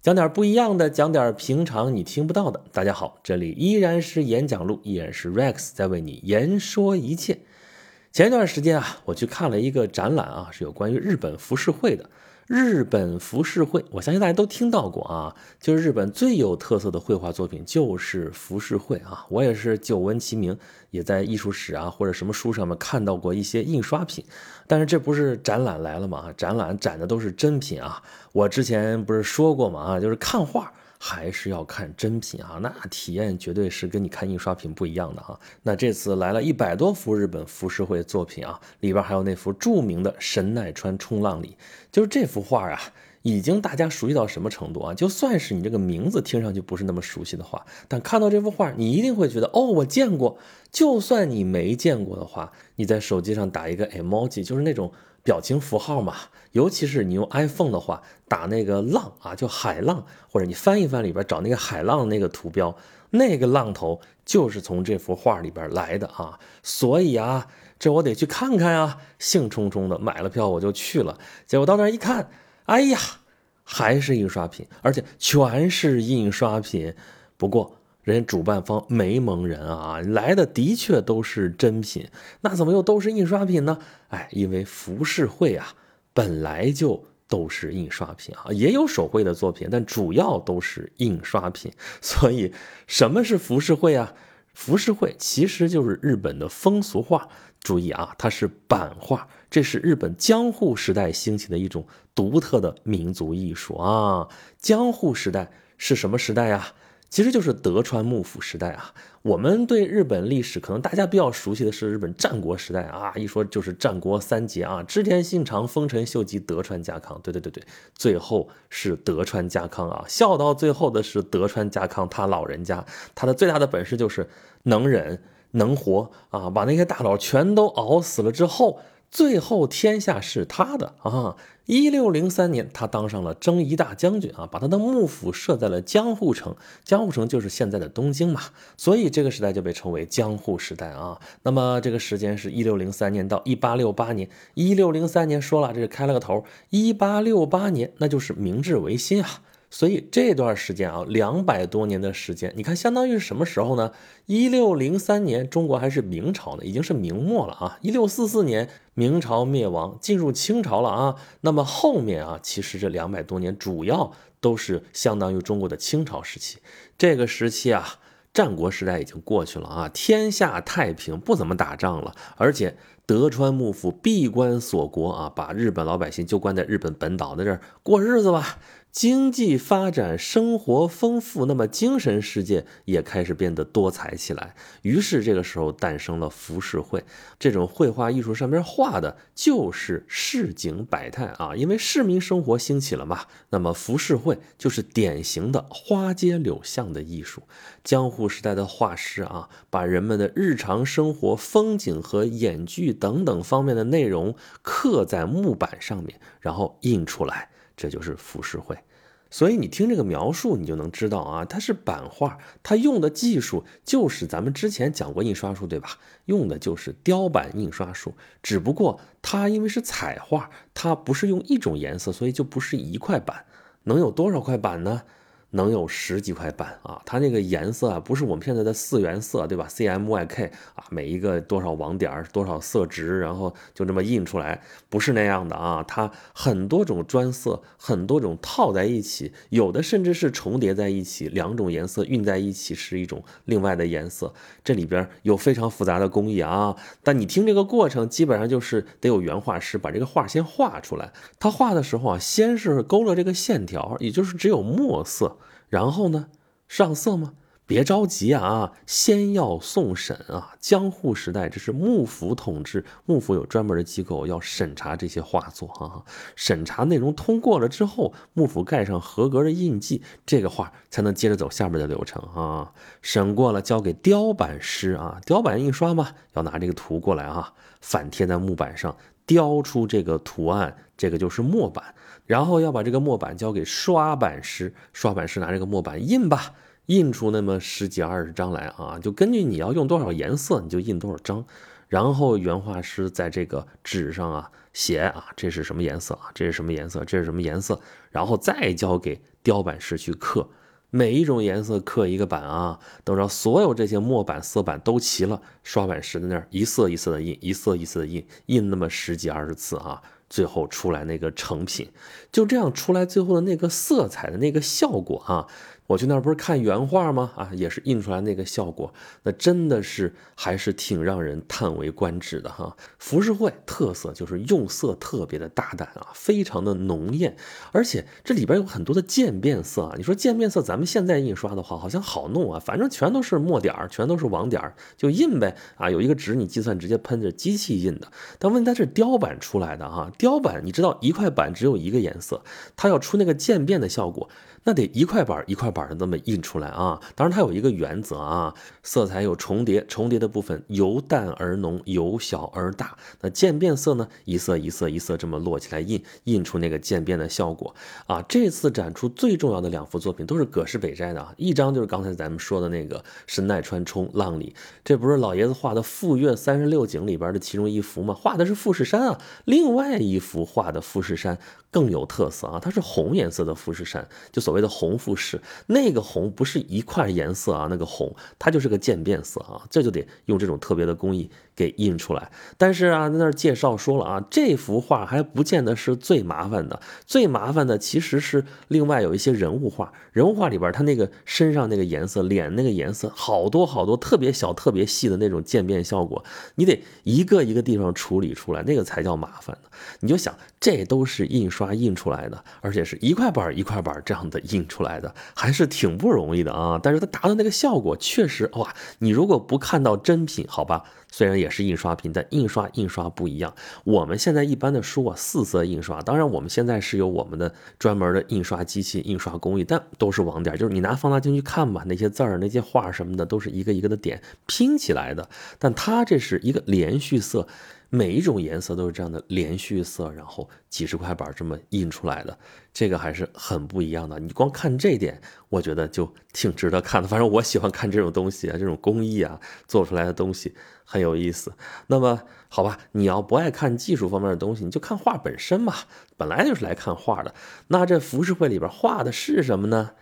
讲点不一样的，讲点平常你听不到的。大家好，这里依然是演讲录，依然是 Rex 在为你言说一切。前一段时间啊，我去看了一个展览啊，是有关于日本浮世绘的。日本浮世绘，我相信大家都听到过啊，就是日本最有特色的绘画作品就是浮世绘啊。我也是久闻其名，也在艺术史啊或者什么书上面看到过一些印刷品。但是这不是展览来了吗？展览展的都是真品啊。我之前不是说过吗？啊，就是看画。还是要看真品啊，那体验绝对是跟你看印刷品不一样的啊。那这次来了一百多幅日本浮世绘作品啊，里边还有那幅著名的神奈川冲浪里，就是这幅画啊，已经大家熟悉到什么程度啊？就算是你这个名字听上去不是那么熟悉的话，但看到这幅画，你一定会觉得哦，我见过。就算你没见过的话，你在手机上打一个 emoji，就是那种。表情符号嘛，尤其是你用 iPhone 的话，打那个浪啊，就海浪，或者你翻一翻里边找那个海浪那个图标，那个浪头就是从这幅画里边来的啊。所以啊，这我得去看看啊，兴冲冲的买了票我就去了。结果到那儿一看，哎呀，还是印刷品，而且全是印刷品。不过。人家主办方没蒙人啊，来的的确都是真品，那怎么又都是印刷品呢？哎，因为浮世绘啊，本来就都是印刷品啊，也有手绘的作品，但主要都是印刷品。所以，什么是浮世绘啊？浮世绘其实就是日本的风俗画。注意啊，它是版画，这是日本江户时代兴起的一种独特的民族艺术啊。江户时代是什么时代呀？其实就是德川幕府时代啊。我们对日本历史可能大家比较熟悉的是日本战国时代啊，一说就是战国三杰啊，织田信长、丰臣秀吉、德川家康。对对对对，最后是德川家康啊，笑到最后的是德川家康，他老人家他的最大的本事就是能忍能活啊，把那些大佬全都熬死了之后。最后天下是他的啊！一六零三年，他当上了征夷大将军啊，把他的幕府设在了江户城，江户城就是现在的东京嘛，所以这个时代就被称为江户时代啊。那么这个时间是一六零三年到一八六八年，一六零三年说了，这是开了个头，一八六八年那就是明治维新啊。所以这段时间啊，两百多年的时间，你看相当于是什么时候呢？一六零三年，中国还是明朝呢，已经是明末了啊。一六四四年，明朝灭亡，进入清朝了啊。那么后面啊，其实这两百多年主要都是相当于中国的清朝时期。这个时期啊，战国时代已经过去了啊，天下太平，不怎么打仗了，而且德川幕府闭关锁国啊，把日本老百姓就关在日本本岛的这儿过日子吧。经济发展，生活丰富，那么精神世界也开始变得多彩起来。于是这个时候诞生了浮世绘，这种绘画艺术上面画的就是市井百态啊，因为市民生活兴起了嘛。那么浮世绘就是典型的花街柳巷的艺术。江户时代的画师啊，把人们的日常生活风景和演剧等等方面的内容刻在木板上面，然后印出来。这就是浮世绘，所以你听这个描述，你就能知道啊，它是版画，它用的技术就是咱们之前讲过印刷术，对吧？用的就是雕版印刷术，只不过它因为是彩画，它不是用一种颜色，所以就不是一块板，能有多少块板呢？能有十几块板啊！它那个颜色啊，不是我们现在的四原色，对吧？CMYK 啊，每一个多少网点多少色值，然后就这么印出来，不是那样的啊！它很多种专色，很多种套在一起，有的甚至是重叠在一起，两种颜色晕在一起是一种另外的颜色。这里边有非常复杂的工艺啊！但你听这个过程，基本上就是得有原画师把这个画先画出来。他画的时候啊，先是勾勒这个线条，也就是只有墨色。然后呢，上色吗？别着急啊，先要送审啊。江户时代这是幕府统治，幕府有专门的机构要审查这些画作啊。审查内容通过了之后，幕府盖上合格的印记，这个画才能接着走下面的流程啊。审过了，交给雕版师啊。雕版印刷嘛，要拿这个图过来啊，反贴在木板上，雕出这个图案，这个就是墨板。然后要把这个墨板交给刷版师，刷版师拿这个墨板印吧，印出那么十几二十张来啊，就根据你要用多少颜色，你就印多少张。然后原画师在这个纸上啊写啊，这是什么颜色啊？这是什么颜色？这是什么颜色？然后再交给雕版师去刻，每一种颜色刻一个版啊。等着所有这些墨版、色板都齐了，刷版师在那儿一色一色的印，一色一色的印，印那么十几二十次啊。最后出来那个成品，就这样出来最后的那个色彩的那个效果啊。我去那儿不是看原画吗？啊，也是印出来那个效果，那真的是还是挺让人叹为观止的哈。浮世绘特色就是用色特别的大胆啊，非常的浓艳，而且这里边有很多的渐变色啊。你说渐变色，咱们现在印刷的话好像好弄啊，反正全都是墨点儿，全都是网点儿，就印呗啊。有一个纸你计算直接喷着机器印的，但问题它是雕版出来的哈，雕版你知道一块板只有一个颜色，它要出那个渐变的效果。那得一块板一块板的这么印出来啊！当然它有一个原则啊，色彩有重叠，重叠的部分由淡而浓，由小而大。那渐变色呢，一色一色一色这么摞起来印，印出那个渐变的效果啊！这次展出最重要的两幅作品都是葛饰北斋的啊，一张就是刚才咱们说的那个是奈川冲浪里，这不是老爷子画的《富岳三十六景》里边的其中一幅吗？画的是富士山啊，另外一幅画的富士山。更有特色啊！它是红颜色的富士山，就所谓的红富士。那个红不是一块颜色啊，那个红它就是个渐变色啊，这就得用这种特别的工艺给印出来。但是啊，在那介绍说了啊，这幅画还不见得是最麻烦的，最麻烦的其实是另外有一些人物画。人物画里边，他那个身上那个颜色，脸那个颜色，好多好多特别小、特别细的那种渐变效果，你得一个一个地方处理出来，那个才叫麻烦呢。你就想，这都是印刷印出来的，而且是一块板一块板这样的印出来的，还是挺不容易的啊。但是它达到那个效果，确实哇，你如果不看到真品，好吧，虽然也是印刷品，但印刷印刷不一样。我们现在一般的书啊，四色印刷，当然我们现在是有我们的专门的印刷机器、印刷工艺，但都是网点，就是你拿放大镜去看吧，那些字儿、那些画什么的，都是一个一个的点拼起来的。但它这是一个连续色。每一种颜色都是这样的连续色，然后几十块板这么印出来的，这个还是很不一样的。你光看这点，我觉得就挺值得看的。反正我喜欢看这种东西啊，这种工艺啊做出来的东西很有意思。那么好吧，你要不爱看技术方面的东西，你就看画本身嘛，本来就是来看画的。那这浮世绘里边画的是什么呢？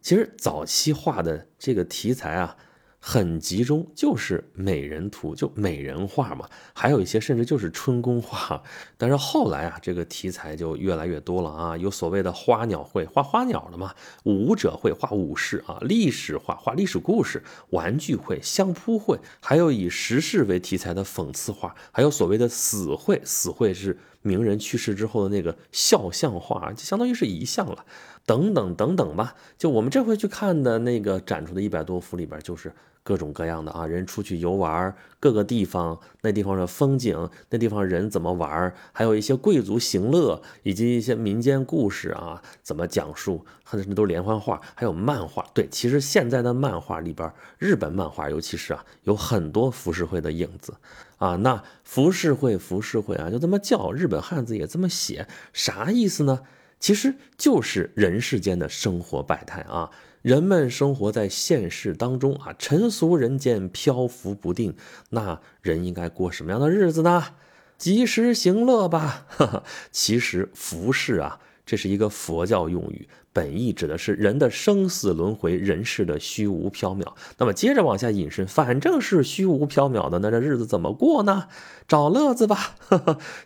其实早期画的这个题材啊。很集中，就是美人图，就美人画嘛，还有一些甚至就是春宫画。但是后来啊，这个题材就越来越多了啊，有所谓的花鸟绘，画花鸟的嘛；武者绘，画武士啊；历史画，画历史故事；玩具绘，相扑绘，还有以时事为题材的讽刺画，还有所谓的死绘，死绘是名人去世之后的那个肖像画，就相当于是遗像了，等等等等吧。就我们这回去看的那个展出的一百多幅里边，就是。各种各样的啊，人出去游玩，各个地方那地方的风景，那地方人怎么玩，还有一些贵族行乐，以及一些民间故事啊，怎么讲述，很多都是连环画，还有漫画。对，其实现在的漫画里边，日本漫画尤其是啊，有很多浮世绘的影子啊。那浮世绘，浮世绘啊，就这么叫，日本汉字也这么写，啥意思呢？其实就是人世间的生活百态啊。人们生活在现世当中啊，尘俗人间漂浮不定，那人应该过什么样的日子呢？及时行乐吧。其实服饰啊，这是一个佛教用语。本意指的是人的生死轮回，人世的虚无缥缈。那么接着往下引申，反正是虚无缥缈的，那这日子怎么过呢？找乐子吧。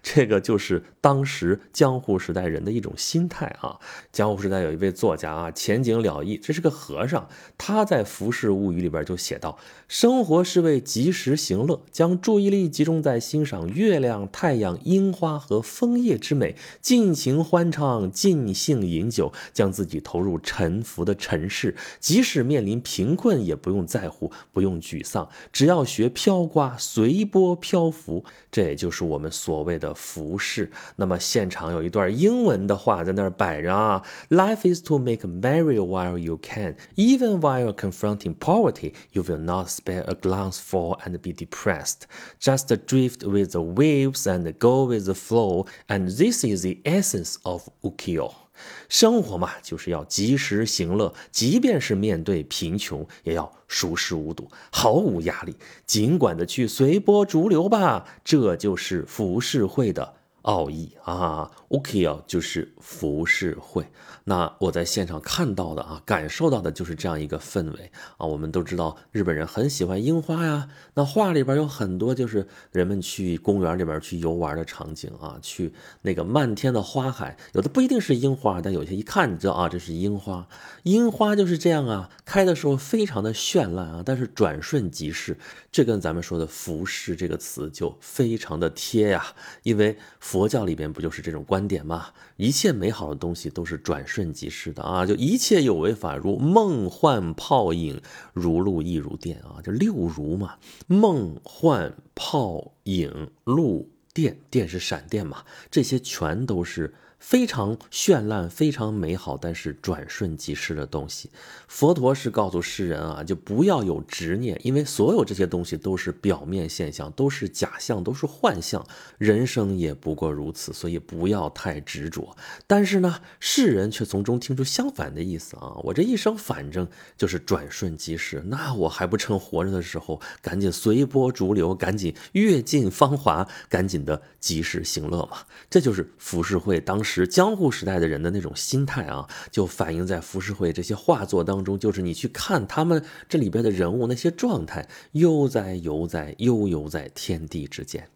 这个就是当时江户时代人的一种心态啊。江户时代有一位作家啊，钱景了义，这是个和尚，他在《浮世物语》里边就写道：生活是为及时行乐，将注意力集中在欣赏月亮、太阳、樱花和枫叶之美，尽情欢唱，尽兴饮酒，将。自己投入沉浮的尘世，即使面临贫困，也不用在乎，不用沮丧，只要学飘刮，随波漂浮。这也就是我们所谓的浮世。那么现场有一段英文的话在那儿摆着啊：Life is to make merry while you can, even while confronting poverty. You will not spare a glance for and be depressed. Just drift with the waves and go with the flow. And this is the essence of ukiyo. 生活嘛，就是要及时行乐，即便是面对贫穷，也要熟视无睹，毫无压力，尽管的去随波逐流吧。这就是浮世绘的奥义啊。Ukiyo 就是浮世绘。那我在现场看到的啊，感受到的就是这样一个氛围啊。我们都知道日本人很喜欢樱花呀，那画里边有很多就是人们去公园里边去游玩的场景啊，去那个漫天的花海，有的不一定是樱花，但有些一看你知道啊，这是樱花。樱花就是这样啊，开的时候非常的绚烂啊，但是转瞬即逝。这跟咱们说的浮世这个词就非常的贴呀，因为佛教里边不就是这种观点吗？一切美好的东西都是转瞬即逝的啊，就一切有为法如梦幻泡影，如露亦如电啊，就六如嘛，梦幻泡影露电，电是闪电嘛，这些全都是。非常绚烂、非常美好，但是转瞬即逝的东西。佛陀是告诉世人啊，就不要有执念，因为所有这些东西都是表面现象，都是假象，都是幻象。人生也不过如此，所以不要太执着。但是呢，世人却从中听出相反的意思啊！我这一生反正就是转瞬即逝，那我还不趁活着的时候赶紧随波逐流，赶紧阅尽芳华，赶紧的及时行乐嘛？这就是浮世绘当。时江户时代的人的那种心态啊，就反映在浮世绘这些画作当中。就是你去看他们这里边的人物那些状态，悠哉悠哉悠游在天地之间。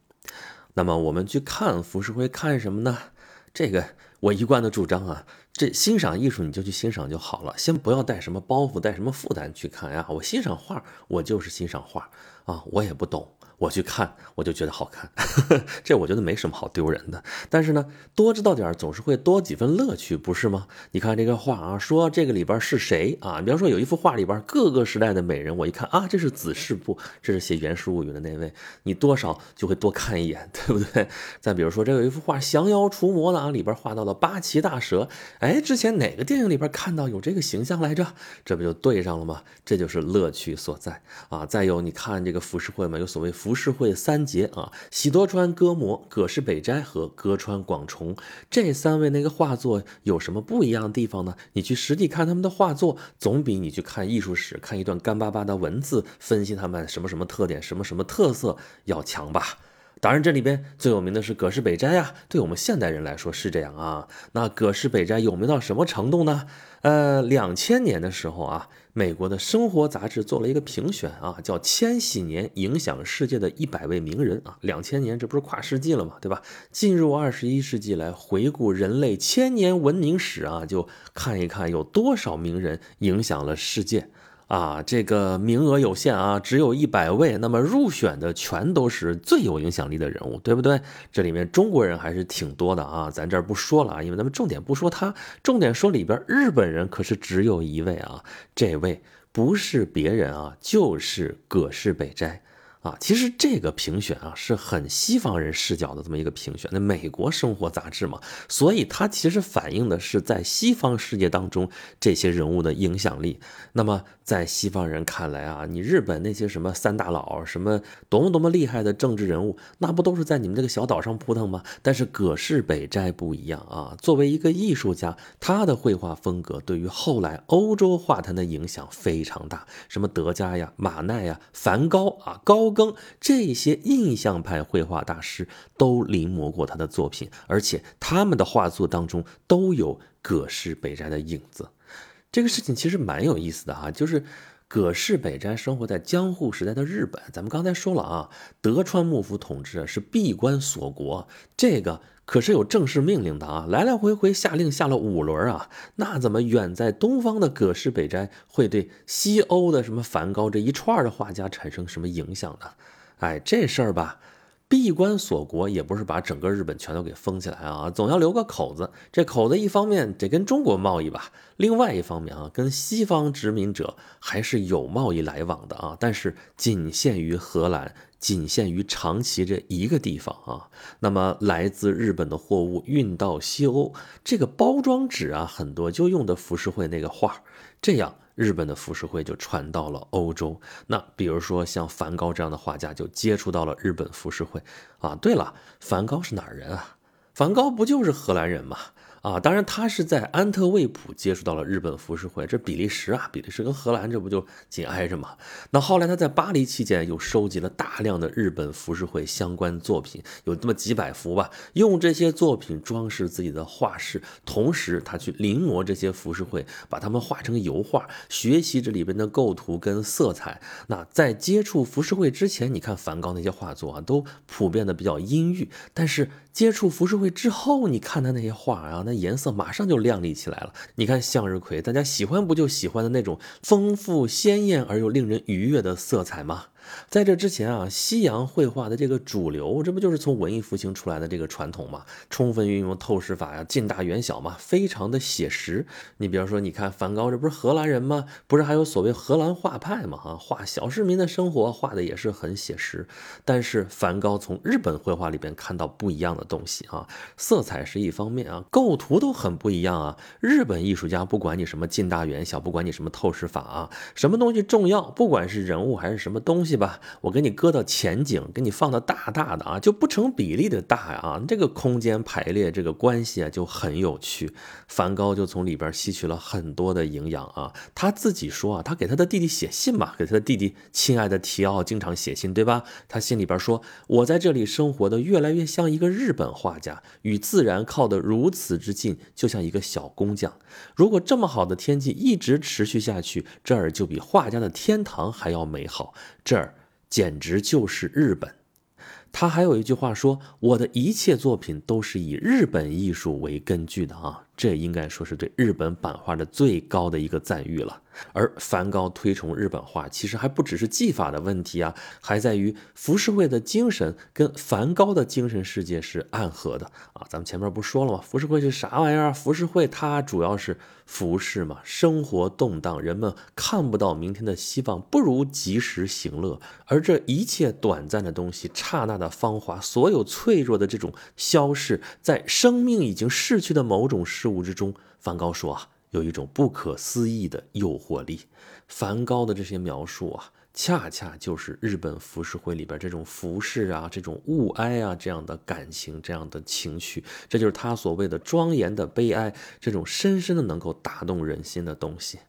那么我们去看浮世绘看什么呢？这个我一贯的主张啊，这欣赏艺术你就去欣赏就好了，先不要带什么包袱带什么负担去看呀。我欣赏画，我就是欣赏画啊，我也不懂。我去看，我就觉得好看，这我觉得没什么好丢人的。但是呢，多知道点总是会多几分乐趣，不是吗？你看这个画啊，说这个里边是谁啊？比方说有一幅画里边各个时代的美人，我一看啊，这是子氏部，这是写《源氏物语》的那位，你多少就会多看一眼，对不对？再比如说，这有一幅画《降妖除魔》的啊，里边画到了八岐大蛇，哎，哎之前哪个电影里边看到有这个形象来着？这不就对上了吗？这就是乐趣所在啊！再有，你看这个浮世绘嘛，有所谓浮。世绘三杰啊，喜多川歌模、葛饰北斋和歌川广重这三位那个画作有什么不一样的地方呢？你去实地看他们的画作，总比你去看艺术史看一段干巴巴的文字分析他们什么什么特点、什么什么特色要强吧？当然，这里边最有名的是葛饰北斋呀，对我们现代人来说是这样啊。那葛饰北斋有名到什么程度呢？呃，两千年的时候啊。美国的生活杂志做了一个评选啊，叫“千禧年影响世界的一百位名人”啊，两千年这不是跨世纪了吗？对吧？进入二十一世纪来回顾人类千年文明史啊，就看一看有多少名人影响了世界。啊，这个名额有限啊，只有一百位。那么入选的全都是最有影响力的人物，对不对？这里面中国人还是挺多的啊，咱这儿不说了啊，因为咱们重点不说他，重点说里边日本人可是只有一位啊，这位不是别人啊，就是葛饰北斋。啊，其实这个评选啊是很西方人视角的这么一个评选，那美国生活杂志嘛，所以它其实反映的是在西方世界当中这些人物的影响力。那么在西方人看来啊，你日本那些什么三大佬，什么多么多么厉害的政治人物，那不都是在你们这个小岛上扑腾吗？但是葛饰北斋不一样啊，作为一个艺术家，他的绘画风格对于后来欧洲画坛的影响非常大，什么德加呀、马奈呀、梵高啊、高。更这些印象派绘画大师都临摹过他的作品，而且他们的画作当中都有葛饰北斋的影子。这个事情其实蛮有意思的哈，就是葛饰北斋生活在江户时代的日本。咱们刚才说了啊，德川幕府统治是闭关锁国，这个。可是有正式命令的啊，来来回回下令下了五轮啊，那怎么远在东方的葛饰北斋会对西欧的什么梵高这一串的画家产生什么影响呢？哎，这事儿吧。闭关锁国也不是把整个日本全都给封起来啊，总要留个口子。这口子一方面得跟中国贸易吧，另外一方面啊，跟西方殖民者还是有贸易来往的啊。但是仅限于荷兰，仅限于长崎这一个地方啊。那么来自日本的货物运到西欧，这个包装纸啊，很多就用的浮世绘那个画，这样。日本的浮世绘就传到了欧洲，那比如说像梵高这样的画家就接触到了日本浮世绘啊。对了，梵高是哪儿人啊？梵高不就是荷兰人吗？啊，当然他是在安特卫普接触到了日本浮世绘，这比利时啊，比利时跟荷兰这不就紧挨着吗？那后来他在巴黎期间又收集了大量的日本浮世绘相关作品，有这么几百幅吧，用这些作品装饰自己的画室，同时他去临摹这些浮世绘，把它们画成油画，学习这里边的构图跟色彩。那在接触浮世绘之前，你看梵高那些画作啊，都普遍的比较阴郁，但是。接触浮世绘之后，你看他那些画啊，那颜色马上就亮丽起来了。你看向日葵，大家喜欢不就喜欢的那种丰富鲜艳而又令人愉悦的色彩吗？在这之前啊，西洋绘画的这个主流，这不就是从文艺复兴出来的这个传统吗？充分运用透视法呀，近大远小嘛，非常的写实。你比方说，你看梵高，这不是荷兰人吗？不是还有所谓荷兰画派吗？啊，画小市民的生活，画的也是很写实。但是梵高从日本绘画里边看到不一样的东西啊，色彩是一方面啊，构图都很不一样啊。日本艺术家不管你什么近大远小，不管你什么透视法啊，什么东西重要，不管是人物还是什么东西。吧，我给你搁到前景，给你放的大大的啊，就不成比例的大呀啊，这个空间排列这个关系啊就很有趣。梵高就从里边吸取了很多的营养啊。他自己说啊，他给他的弟弟写信嘛，给他的弟弟亲爱的提奥经常写信，对吧？他信里边说，我在这里生活的越来越像一个日本画家，与自然靠得如此之近，就像一个小工匠。如果这么好的天气一直持续下去，这儿就比画家的天堂还要美好。这儿。简直就是日本。他还有一句话说：“我的一切作品都是以日本艺术为根据的啊。”这应该说是对日本版画的最高的一个赞誉了。而梵高推崇日本画，其实还不只是技法的问题啊，还在于浮世绘的精神跟梵高的精神世界是暗合的啊。咱们前面不说了吗？浮世绘是啥玩意儿？浮世绘它主要是服饰嘛，生活动荡，人们看不到明天的希望，不如及时行乐。而这一切短暂的东西，刹那的芳华，所有脆弱的这种消逝，在生命已经逝去的某种事。物之中，梵高说啊，有一种不可思议的诱惑力。梵高的这些描述啊，恰恰就是日本浮世绘里边这种服饰啊、这种物哀啊这样的感情、这样的情绪，这就是他所谓的庄严的悲哀，这种深深的能够打动人心的东西。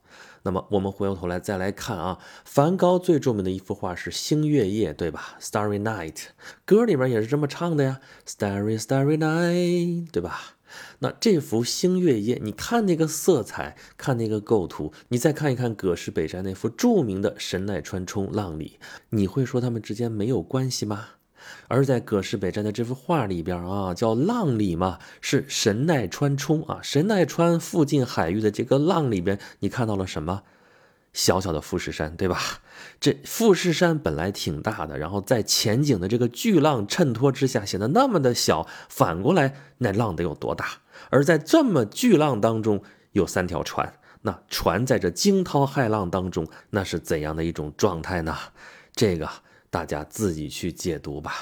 那么我们回过头来再来看啊，梵高最著名的一幅画是《星月夜》，对吧？Starry Night，歌里面也是这么唱的呀，Starry Starry Night，对吧？那这幅星月夜，你看那个色彩，看那个构图，你再看一看葛饰北斋那幅著名的神奈川冲浪里，你会说他们之间没有关系吗？而在葛饰北斋的这幅画里边啊，叫浪里嘛，是神奈川冲啊，神奈川附近海域的这个浪里边，你看到了什么？小小的富士山，对吧？这富士山本来挺大的，然后在前景的这个巨浪衬托之下，显得那么的小。反过来，那浪得有多大？而在这么巨浪当中，有三条船，那船在这惊涛骇浪当中，那是怎样的一种状态呢？这个大家自己去解读吧。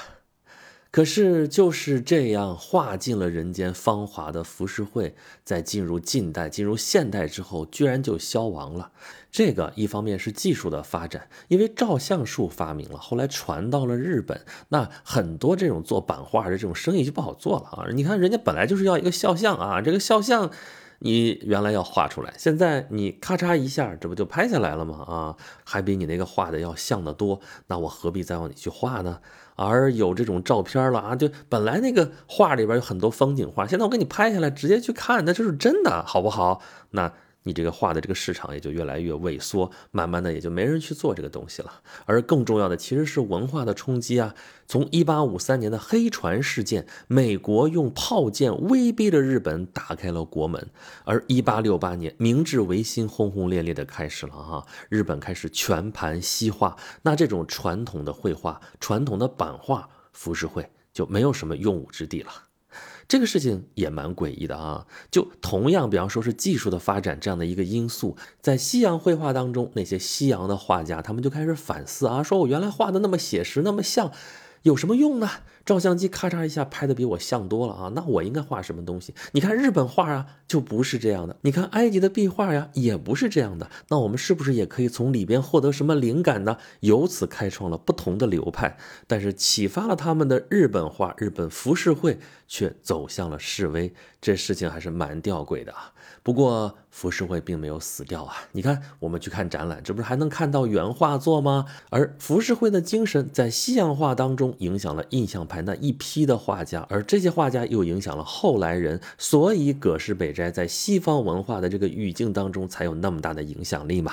可是就是这样画尽了人间芳华的浮世绘，在进入近代、进入现代之后，居然就消亡了。这个一方面是技术的发展，因为照相术发明了，后来传到了日本，那很多这种做版画的这种生意就不好做了啊。你看人家本来就是要一个肖像啊，这个肖像你原来要画出来，现在你咔嚓一下，这不就拍下来了吗？啊，还比你那个画的要像的多，那我何必再往你去画呢？而有这种照片了啊，就本来那个画里边有很多风景画，现在我给你拍下来，直接去看，那就是真的，好不好？那你这个画的这个市场也就越来越萎缩，慢慢的也就没人去做这个东西了。而更重要的其实是文化的冲击啊，从一八五三年的黑船事件，美国用炮舰威逼着日本打开了国门，而一八六八年明治维新轰轰烈烈的开始了哈，日本开始全盘西化，那这种传统的绘画、传统的版画、浮世绘就没有什么用武之地了。这个事情也蛮诡异的啊！就同样，比方说是技术的发展这样的一个因素，在西洋绘画当中，那些西洋的画家他们就开始反思啊，说我原来画的那么写实，那么像。有什么用呢？照相机咔嚓一下拍的比我像多了啊，那我应该画什么东西？你看日本画啊，就不是这样的；你看埃及的壁画呀，也不是这样的。那我们是不是也可以从里边获得什么灵感呢？由此开创了不同的流派，但是启发了他们的日本画、日本浮世绘却走向了示威，这事情还是蛮吊诡的啊。不过浮世绘并没有死掉啊！你看，我们去看展览，这不是还能看到原画作吗？而浮世绘的精神在西洋画当中影响了印象派那一批的画家，而这些画家又影响了后来人，所以葛饰北斋在西方文化的这个语境当中才有那么大的影响力嘛。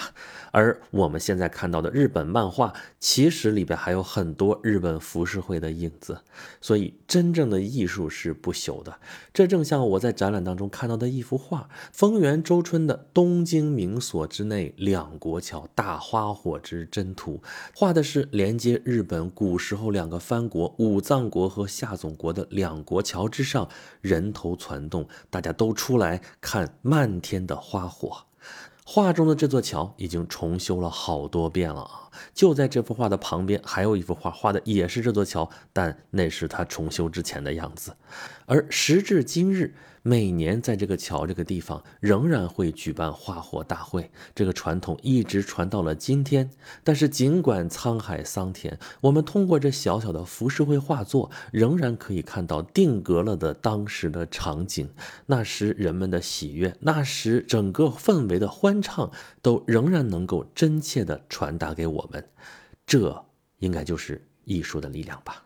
而我们现在看到的日本漫画，其实里边还有很多日本浮世绘的影子，所以真正的艺术是不朽的。这正像我在展览当中看到的一幅画。丰原周春的《东京名所之内两国桥大花火之真图》，画的是连接日本古时候两个藩国武藏国和夏总国的两国桥之上，人头攒动，大家都出来看漫天的花火。画中的这座桥已经重修了好多遍了啊！就在这幅画的旁边，还有一幅画，画的也是这座桥，但那是他重修之前的样子。而时至今日，每年在这个桥这个地方仍然会举办花火大会，这个传统一直传到了今天。但是尽管沧海桑田，我们通过这小小的浮世绘画作，仍然可以看到定格了的当时的场景。那时人们的喜悦，那时整个氛围的欢畅，都仍然能够真切地传达给我们。这应该就是艺术的力量吧。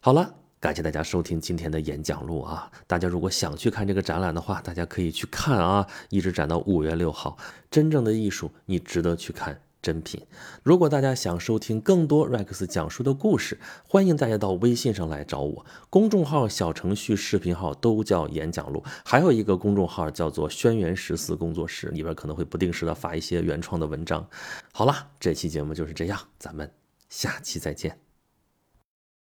好了。感谢大家收听今天的演讲录啊！大家如果想去看这个展览的话，大家可以去看啊，一直展到五月六号。真正的艺术，你值得去看真品。如果大家想收听更多 Rex 讲述的故事，欢迎大家到微信上来找我。公众号、小程序、视频号都叫演讲录，还有一个公众号叫做轩辕十四工作室，里边可能会不定时的发一些原创的文章。好了，这期节目就是这样，咱们下期再见。